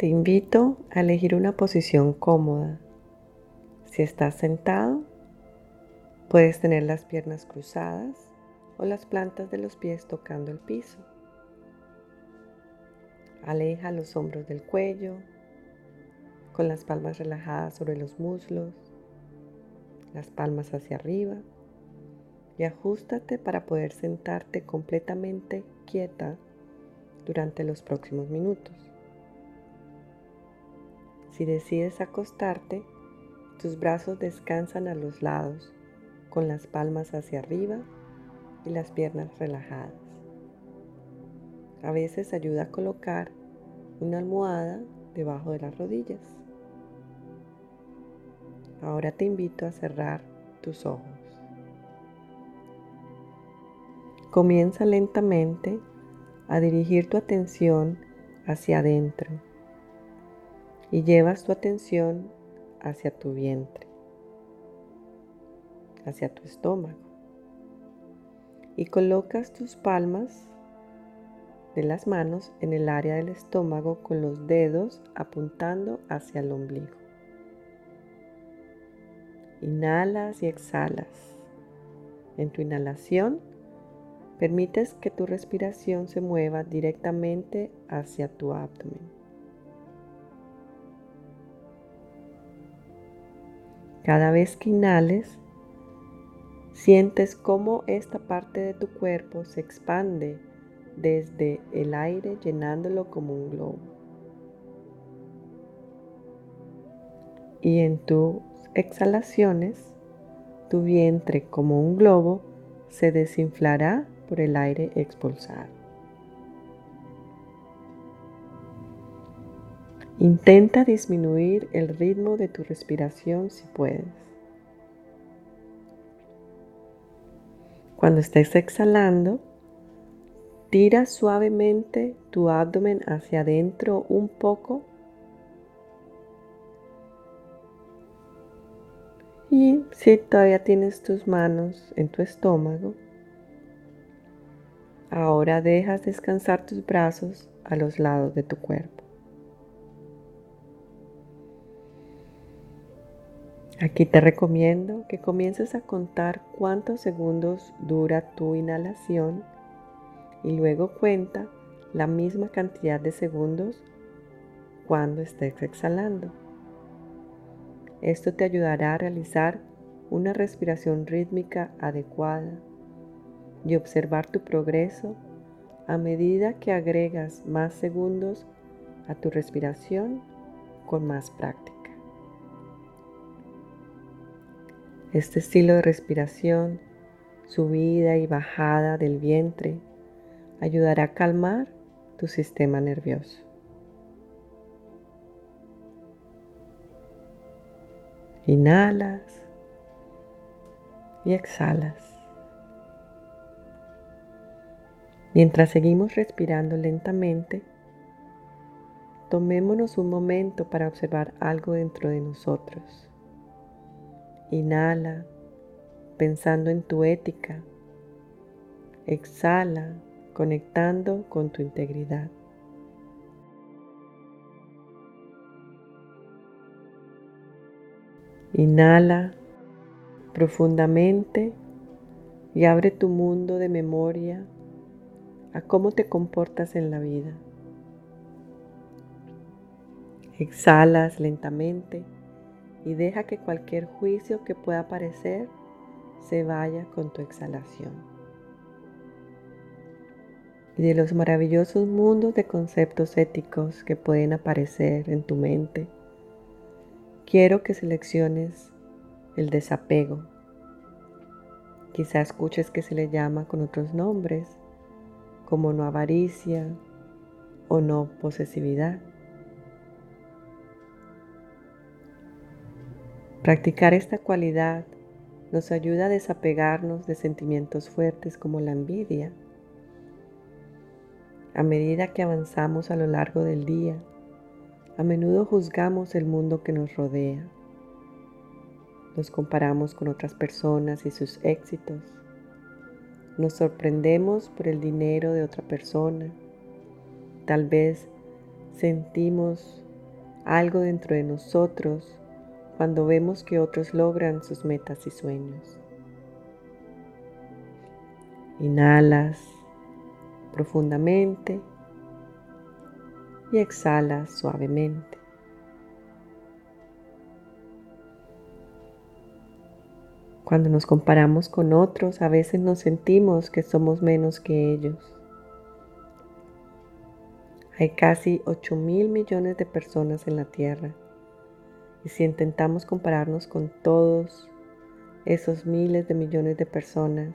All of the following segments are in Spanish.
te invito a elegir una posición cómoda. Si estás sentado, puedes tener las piernas cruzadas o las plantas de los pies tocando el piso. Aleja los hombros del cuello, con las palmas relajadas sobre los muslos, las palmas hacia arriba y ajustate para poder sentarte completamente quieta durante los próximos minutos. Si decides acostarte, tus brazos descansan a los lados con las palmas hacia arriba y las piernas relajadas. A veces ayuda a colocar una almohada debajo de las rodillas. Ahora te invito a cerrar tus ojos. Comienza lentamente a dirigir tu atención hacia adentro y llevas tu atención hacia tu vientre, hacia tu estómago y colocas tus palmas de las manos en el área del estómago con los dedos apuntando hacia el ombligo. Inhalas y exhalas. En tu inhalación, permites que tu respiración se mueva directamente hacia tu abdomen. Cada vez que inhales, sientes cómo esta parte de tu cuerpo se expande desde el aire llenándolo como un globo. Y en tus exhalaciones, tu vientre como un globo se desinflará por el aire expulsado. Intenta disminuir el ritmo de tu respiración si puedes. Cuando estés exhalando, tira suavemente tu abdomen hacia adentro un poco y si todavía tienes tus manos en tu estómago, ahora dejas descansar tus brazos a los lados de tu cuerpo. Aquí te recomiendo que comiences a contar cuántos segundos dura tu inhalación y luego cuenta la misma cantidad de segundos cuando estés exhalando. Esto te ayudará a realizar una respiración rítmica adecuada y observar tu progreso a medida que agregas más segundos a tu respiración con más práctica. Este estilo de respiración, subida y bajada del vientre, ayudará a calmar tu sistema nervioso. Inhalas y exhalas. Mientras seguimos respirando lentamente, tomémonos un momento para observar algo dentro de nosotros. Inhala pensando en tu ética. Exhala conectando con tu integridad. Inhala profundamente y abre tu mundo de memoria a cómo te comportas en la vida. Exhalas lentamente y deja que cualquier juicio que pueda aparecer se vaya con tu exhalación. Y de los maravillosos mundos de conceptos éticos que pueden aparecer en tu mente, quiero que selecciones el desapego. Quizá escuches que se le llama con otros nombres, como no avaricia o no posesividad. Practicar esta cualidad nos ayuda a desapegarnos de sentimientos fuertes como la envidia. A medida que avanzamos a lo largo del día, a menudo juzgamos el mundo que nos rodea. Nos comparamos con otras personas y sus éxitos. Nos sorprendemos por el dinero de otra persona. Tal vez sentimos algo dentro de nosotros cuando vemos que otros logran sus metas y sueños. Inhalas profundamente y exhalas suavemente. Cuando nos comparamos con otros, a veces nos sentimos que somos menos que ellos. Hay casi 8 mil millones de personas en la Tierra. Y si intentamos compararnos con todos esos miles de millones de personas,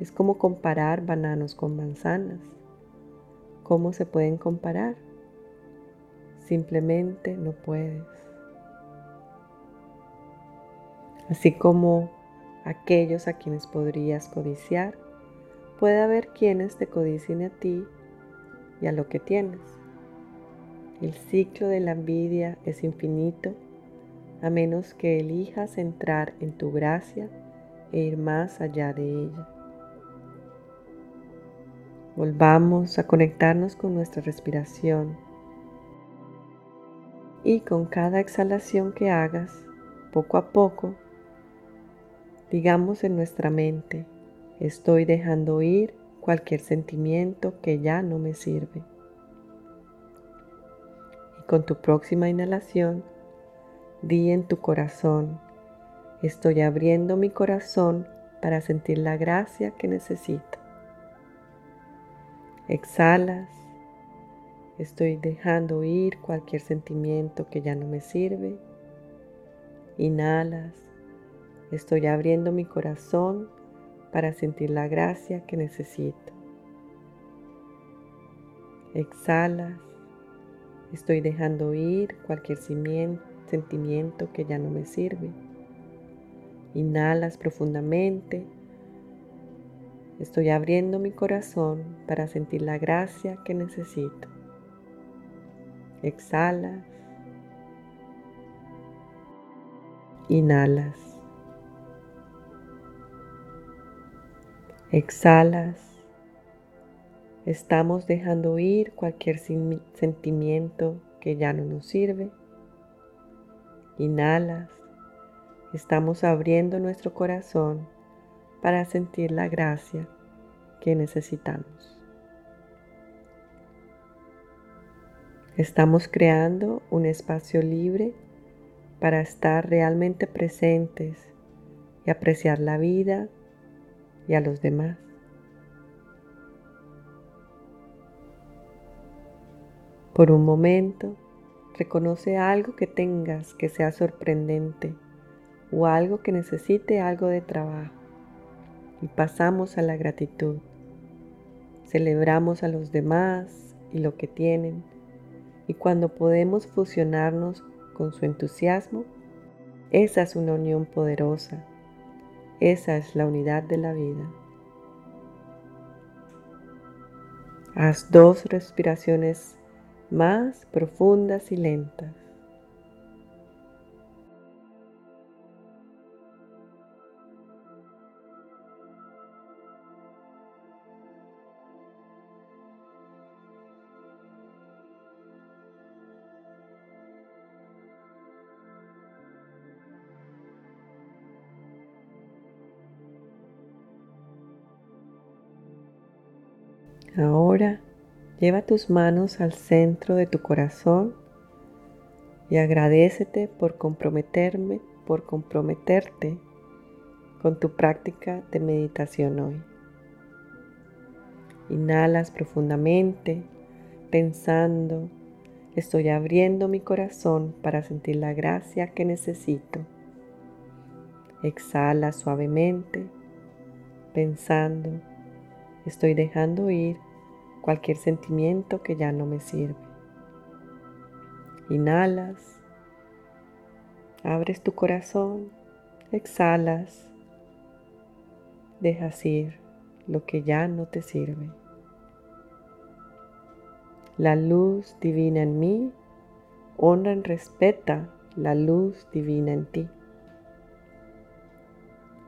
es como comparar bananos con manzanas. ¿Cómo se pueden comparar? Simplemente no puedes. Así como aquellos a quienes podrías codiciar, puede haber quienes te codicien a ti y a lo que tienes. El ciclo de la envidia es infinito a menos que elijas entrar en tu gracia e ir más allá de ella. Volvamos a conectarnos con nuestra respiración y con cada exhalación que hagas, poco a poco, digamos en nuestra mente, estoy dejando ir cualquier sentimiento que ya no me sirve. Con tu próxima inhalación, di en tu corazón, estoy abriendo mi corazón para sentir la gracia que necesito. Exhalas. Estoy dejando ir cualquier sentimiento que ya no me sirve. Inhalas. Estoy abriendo mi corazón para sentir la gracia que necesito. Exhalas. Estoy dejando ir cualquier sentimiento que ya no me sirve. Inhalas profundamente Estoy abriendo mi corazón para sentir la gracia que necesito. Exhalas. Inhalas. Exhalas. Estamos dejando ir cualquier sentimiento que ya no nos sirve. Inhalas. Estamos abriendo nuestro corazón para sentir la gracia que necesitamos. Estamos creando un espacio libre para estar realmente presentes y apreciar la vida y a los demás. Por un momento, reconoce algo que tengas que sea sorprendente o algo que necesite algo de trabajo y pasamos a la gratitud. Celebramos a los demás y lo que tienen y cuando podemos fusionarnos con su entusiasmo, esa es una unión poderosa. Esa es la unidad de la vida. Haz dos respiraciones más profundas y lentas. Ahora lleva tus manos al centro de tu corazón y agradecete por comprometerme, por comprometerte con tu práctica de meditación hoy. Inhalas profundamente pensando, estoy abriendo mi corazón para sentir la gracia que necesito. Exhala suavemente pensando, estoy dejando ir cualquier sentimiento que ya no me sirve. Inhalas, abres tu corazón, exhalas, dejas ir lo que ya no te sirve. La luz divina en mí honra y respeta la luz divina en ti.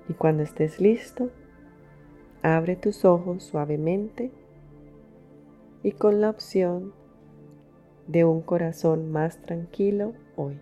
Y cuando estés listo, abre tus ojos suavemente y con la opción de un corazón más tranquilo hoy.